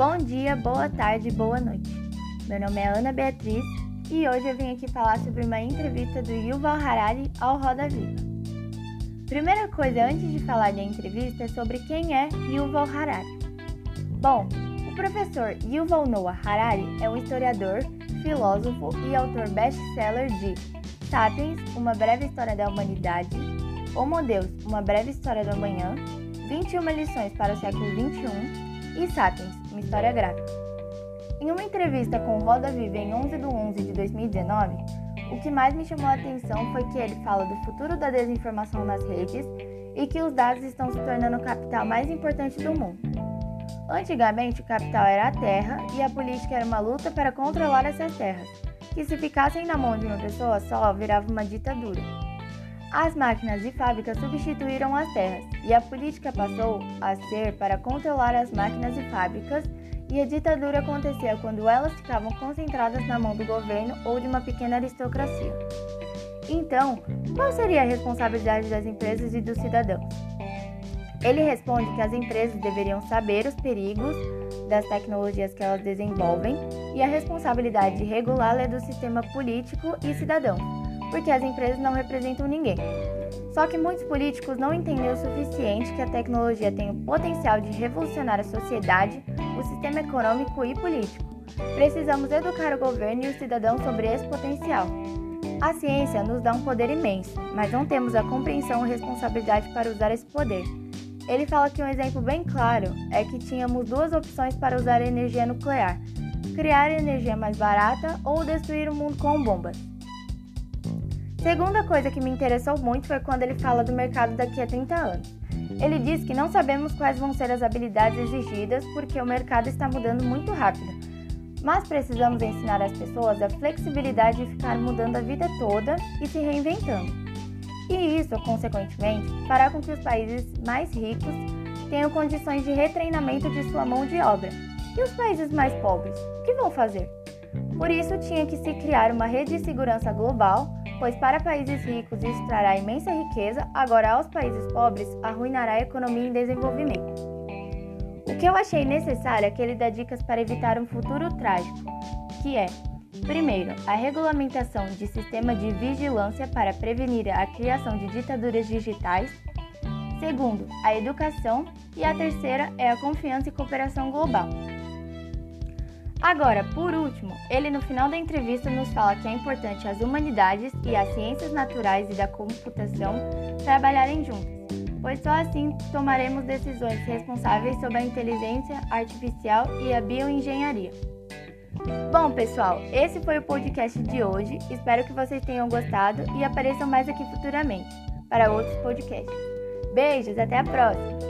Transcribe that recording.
Bom dia, boa tarde, boa noite. Meu nome é Ana Beatriz e hoje eu vim aqui falar sobre uma entrevista do Yuval Harari ao Roda Viva. Primeira coisa antes de falar da entrevista é sobre quem é Yuval Harari. Bom, o professor Yuval Noah Harari é um historiador, filósofo e autor best-seller de Sapiens, Uma Breve História da Humanidade, Homo Deus, Uma Breve História do Amanhã, 21 lições para o século XXI e Sapiens, Uma História Gráfica. Em uma entrevista com Roda Viva em 11 de 11 de 2019, o que mais me chamou a atenção foi que ele fala do futuro da desinformação nas redes e que os dados estão se tornando o capital mais importante do mundo. Antigamente, o capital era a terra e a política era uma luta para controlar essas terras, que se ficassem na mão de uma pessoa só virava uma ditadura. As máquinas e fábricas substituíram as terras e a política passou a ser para controlar as máquinas e fábricas, e a ditadura acontecia quando elas ficavam concentradas na mão do governo ou de uma pequena aristocracia. Então, qual seria a responsabilidade das empresas e dos cidadãos? Ele responde que as empresas deveriam saber os perigos das tecnologias que elas desenvolvem e a responsabilidade de regulá-la é do sistema político e cidadão porque as empresas não representam ninguém. Só que muitos políticos não entendem o suficiente que a tecnologia tem o potencial de revolucionar a sociedade, o sistema econômico e político. Precisamos educar o governo e os cidadãos sobre esse potencial. A ciência nos dá um poder imenso, mas não temos a compreensão e responsabilidade para usar esse poder. Ele fala que um exemplo bem claro é que tínhamos duas opções para usar energia nuclear: criar energia mais barata ou destruir o mundo com bombas. Segunda coisa que me interessou muito foi quando ele fala do mercado daqui a 30 anos. Ele diz que não sabemos quais vão ser as habilidades exigidas porque o mercado está mudando muito rápido. Mas precisamos ensinar as pessoas a flexibilidade de ficar mudando a vida toda e se reinventando. E isso, consequentemente, fará com que os países mais ricos tenham condições de retreinamento de sua mão de obra. E os países mais pobres, o que vão fazer? Por isso, tinha que se criar uma rede de segurança global pois para países ricos isso trará imensa riqueza, agora aos países pobres arruinará a economia em desenvolvimento. O que eu achei necessário é que ele dá dicas para evitar um futuro trágico, que é, primeiro, a regulamentação de sistema de vigilância para prevenir a criação de ditaduras digitais, segundo, a educação e a terceira é a confiança e cooperação global. Agora, por último, ele no final da entrevista nos fala que é importante as humanidades e as ciências naturais e da computação trabalharem juntas, pois só assim tomaremos decisões responsáveis sobre a inteligência artificial e a bioengenharia. Bom, pessoal, esse foi o podcast de hoje. Espero que vocês tenham gostado e apareçam mais aqui futuramente para outros podcasts. Beijos, até a próxima!